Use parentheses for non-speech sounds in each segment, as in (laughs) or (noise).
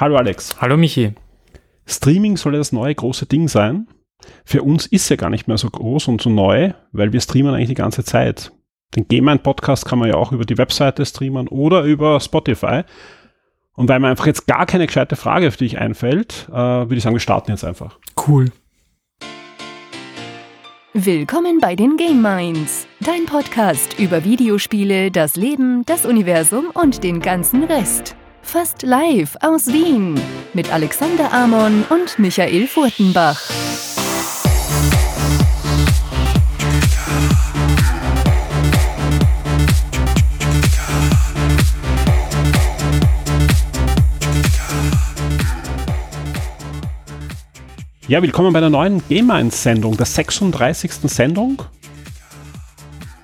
Hallo Alex. Hallo Michi. Streaming soll ja das neue große Ding sein. Für uns ist ja gar nicht mehr so groß und so neu, weil wir streamen eigentlich die ganze Zeit. Den Game Podcast kann man ja auch über die Webseite streamen oder über Spotify. Und weil mir einfach jetzt gar keine gescheite Frage für dich einfällt, äh, würde ich sagen, wir starten jetzt einfach. Cool. Willkommen bei den Game Minds, dein Podcast über Videospiele, das Leben, das Universum und den ganzen Rest. Fast live aus Wien mit Alexander Amon und Michael Furtenbach. Ja, willkommen bei der neuen Game Minds Sendung, der 36. Sendung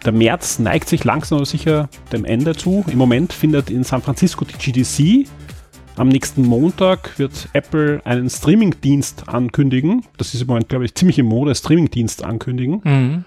der März neigt sich langsam aber sicher dem Ende zu. Im Moment findet in San Francisco die GDC. Am nächsten Montag wird Apple einen Streamingdienst ankündigen. Das ist im Moment, glaube ich, ziemlich im Mode, Streamingdienst ankündigen. Mhm.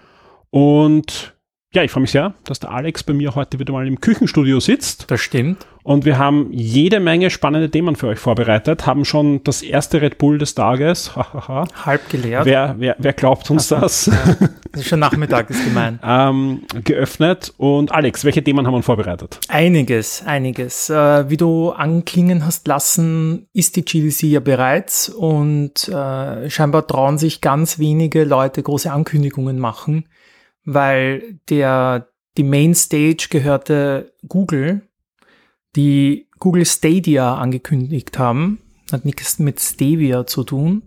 Und ja, ich freue mich sehr, dass der Alex bei mir heute wieder mal im Küchenstudio sitzt. Das stimmt. Und wir haben jede Menge spannende Themen für euch vorbereitet, haben schon das erste Red Bull des Tages. Halb geleert. Wer, wer, wer glaubt uns also, das? Ja, das ist schon Nachmittag, ist gemein. (laughs) ähm, geöffnet. Und Alex, welche Themen haben wir vorbereitet? Einiges, einiges. Äh, wie du anklingen hast lassen, ist die GDC ja bereits und äh, scheinbar trauen sich ganz wenige Leute große Ankündigungen machen weil der, die Mainstage gehörte Google, die Google Stadia angekündigt haben. Hat nichts mit Stevia zu tun.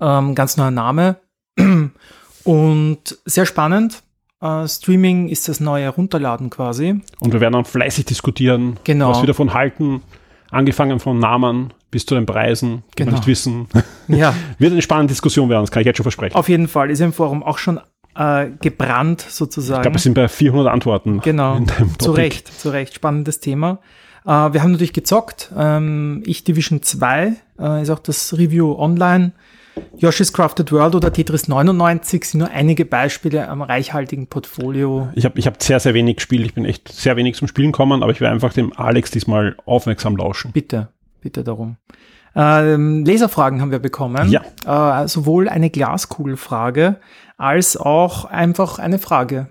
Ähm, ganz neuer Name. (clears throat) Und sehr spannend. Uh, Streaming ist das neue Herunterladen quasi. Und wir werden dann fleißig diskutieren, genau. was wir davon halten. Angefangen von Namen bis zu den Preisen, die genau. wir nicht wissen. Ja. (laughs) Wird eine spannende Diskussion werden, das kann ich jetzt schon versprechen. Auf jeden Fall. Ist im Forum auch schon äh, gebrannt sozusagen. Ich glaube, es sind bei 400 Antworten. Genau, zu Recht, zu Recht. Spannendes Thema. Äh, wir haben natürlich gezockt. Ähm, ich Division 2 äh, ist auch das Review online. Yoshi's Crafted World oder Tetris 99 sind nur einige Beispiele am reichhaltigen Portfolio. Ich habe ich hab sehr, sehr wenig gespielt. Ich bin echt sehr wenig zum Spielen gekommen, aber ich werde einfach dem Alex diesmal aufmerksam lauschen. Bitte, bitte darum. Ähm, Leserfragen haben wir bekommen. Ja. Äh, sowohl eine Glaskugelfrage als auch einfach eine Frage.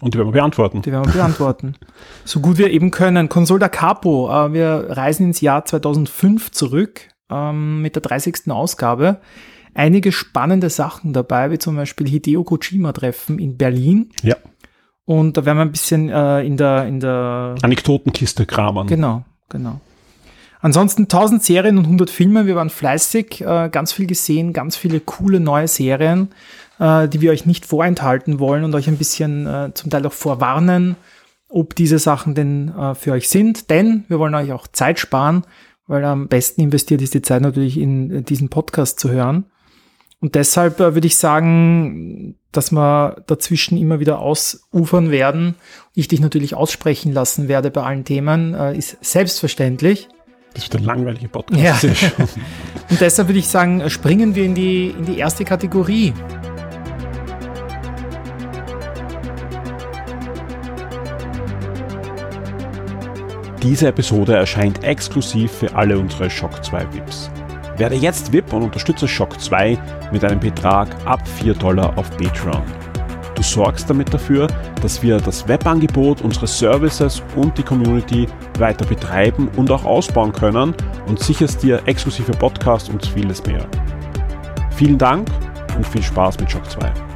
Und die werden wir beantworten. Die werden wir beantworten. (laughs) so gut wir eben können. Console da Capo. Äh, wir reisen ins Jahr 2005 zurück ähm, mit der 30. Ausgabe. Einige spannende Sachen dabei, wie zum Beispiel Hideo Kojima-Treffen in Berlin. Ja. Und da werden wir ein bisschen äh, in der, in der Anekdotenkiste kramern. Genau, genau. Ansonsten 1000 Serien und 100 Filme. Wir waren fleißig, äh, ganz viel gesehen, ganz viele coole neue Serien, äh, die wir euch nicht vorenthalten wollen und euch ein bisschen äh, zum Teil auch vorwarnen, ob diese Sachen denn für euch sind. Denn wir wollen euch auch Zeit sparen, weil am besten investiert ist die Zeit natürlich in diesen Podcast zu hören. Und deshalb würde ich sagen, dass wir dazwischen immer wieder ausufern werden. Ich dich natürlich aussprechen lassen werde bei allen Themen, ist selbstverständlich. Das wird ein langweiliger Podcast. Ja. (laughs) Und deshalb würde ich sagen, springen wir in die, in die erste Kategorie. Diese Episode erscheint exklusiv für alle unsere Shock 2 VIPs. Werde jetzt VIP und unterstütze Shock 2 mit einem Betrag ab 4 Dollar auf Patreon. Du sorgst damit dafür, dass wir das Webangebot, unsere Services und die Community weiter betreiben und auch ausbauen können und sicherst dir exklusive Podcasts und vieles mehr. Vielen Dank und viel Spaß mit Shock 2.